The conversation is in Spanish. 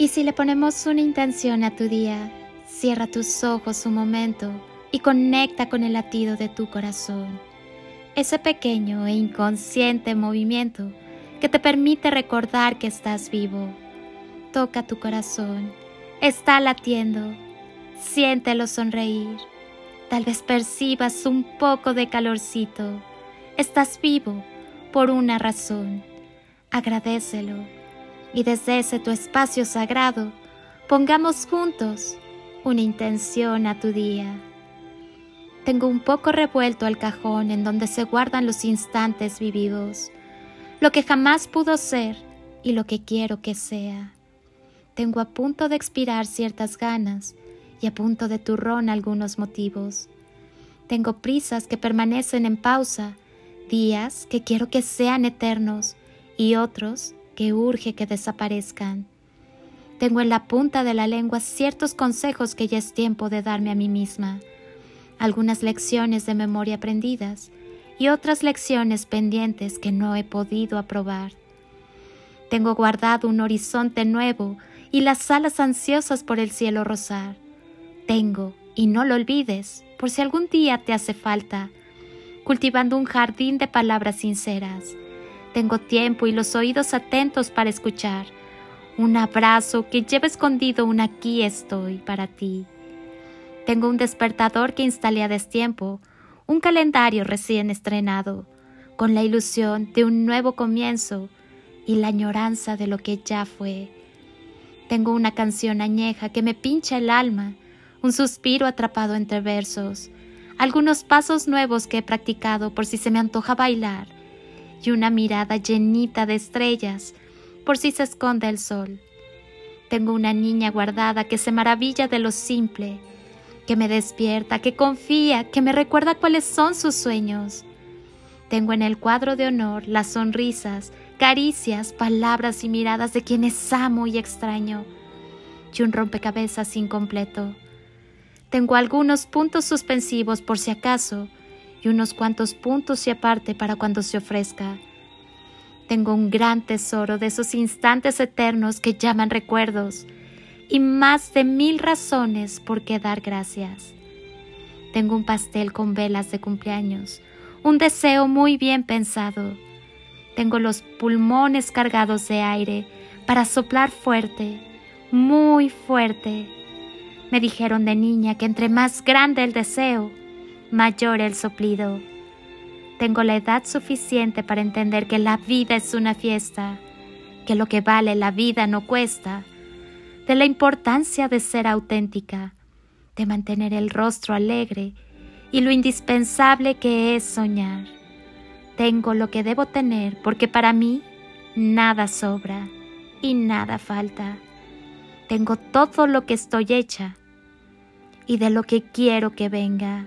Y si le ponemos una intención a tu día, cierra tus ojos un momento y conecta con el latido de tu corazón. Ese pequeño e inconsciente movimiento que te permite recordar que estás vivo. Toca tu corazón, está latiendo, siéntelo sonreír. Tal vez percibas un poco de calorcito. Estás vivo por una razón. Agradecelo y desde ese tu espacio sagrado pongamos juntos una intención a tu día. Tengo un poco revuelto el cajón en donde se guardan los instantes vividos, lo que jamás pudo ser y lo que quiero que sea. Tengo a punto de expirar ciertas ganas y a punto de turrón algunos motivos. Tengo prisas que permanecen en pausa, días que quiero que sean eternos y otros que urge que desaparezcan. Tengo en la punta de la lengua ciertos consejos que ya es tiempo de darme a mí misma, algunas lecciones de memoria aprendidas y otras lecciones pendientes que no he podido aprobar. Tengo guardado un horizonte nuevo y las alas ansiosas por el cielo rosar. Tengo, y no lo olvides, por si algún día te hace falta, cultivando un jardín de palabras sinceras tengo tiempo y los oídos atentos para escuchar. Un abrazo que lleva escondido un aquí estoy para ti. Tengo un despertador que instalé a destiempo, un calendario recién estrenado, con la ilusión de un nuevo comienzo y la añoranza de lo que ya fue. Tengo una canción añeja que me pincha el alma, un suspiro atrapado entre versos, algunos pasos nuevos que he practicado por si se me antoja bailar, y una mirada llenita de estrellas por si se esconde el sol. Tengo una niña guardada que se maravilla de lo simple, que me despierta, que confía, que me recuerda cuáles son sus sueños. Tengo en el cuadro de honor las sonrisas, caricias, palabras y miradas de quienes amo y extraño, y un rompecabezas incompleto. Tengo algunos puntos suspensivos por si acaso, y unos cuantos puntos y aparte para cuando se ofrezca. Tengo un gran tesoro de esos instantes eternos que llaman recuerdos y más de mil razones por qué dar gracias. Tengo un pastel con velas de cumpleaños, un deseo muy bien pensado. Tengo los pulmones cargados de aire para soplar fuerte, muy fuerte. Me dijeron de niña que entre más grande el deseo, mayor el soplido. Tengo la edad suficiente para entender que la vida es una fiesta, que lo que vale la vida no cuesta, de la importancia de ser auténtica, de mantener el rostro alegre y lo indispensable que es soñar. Tengo lo que debo tener porque para mí nada sobra y nada falta. Tengo todo lo que estoy hecha y de lo que quiero que venga.